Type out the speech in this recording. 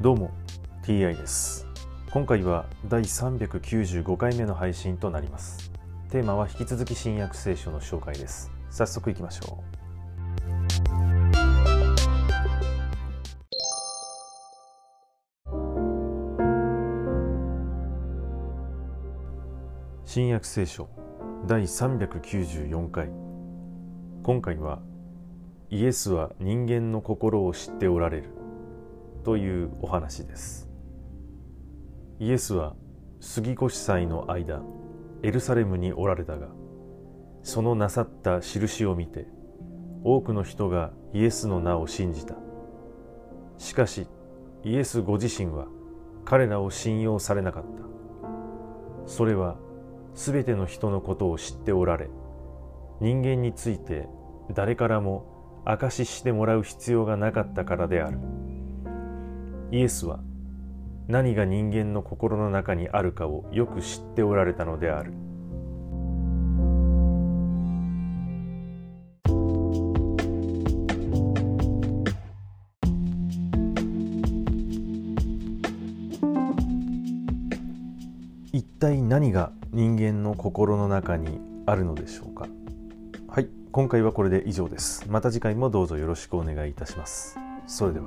どうも TI です。今回は第395回目の配信となります。テーマは引き続き新約聖書の紹介です。早速いきましょう。新約聖書第394回。今回はイエスは人間の心を知っておられる。というお話です。イエスは杉越祭の間エルサレムにおられたがそのなさった印を見て多くの人がイエスの名を信じた。しかしイエスご自身は彼らを信用されなかった。それはすべての人のことを知っておられ人間について誰からも証ししてもらう必要がなかったからである。イエスは何が人間の心の中にあるかをよく知っておられたのである。一体何が人間の心の中にあるのでしょうか？はい今回はこれで以上です。また次回もどうぞよろしくお願いいたします。それでは。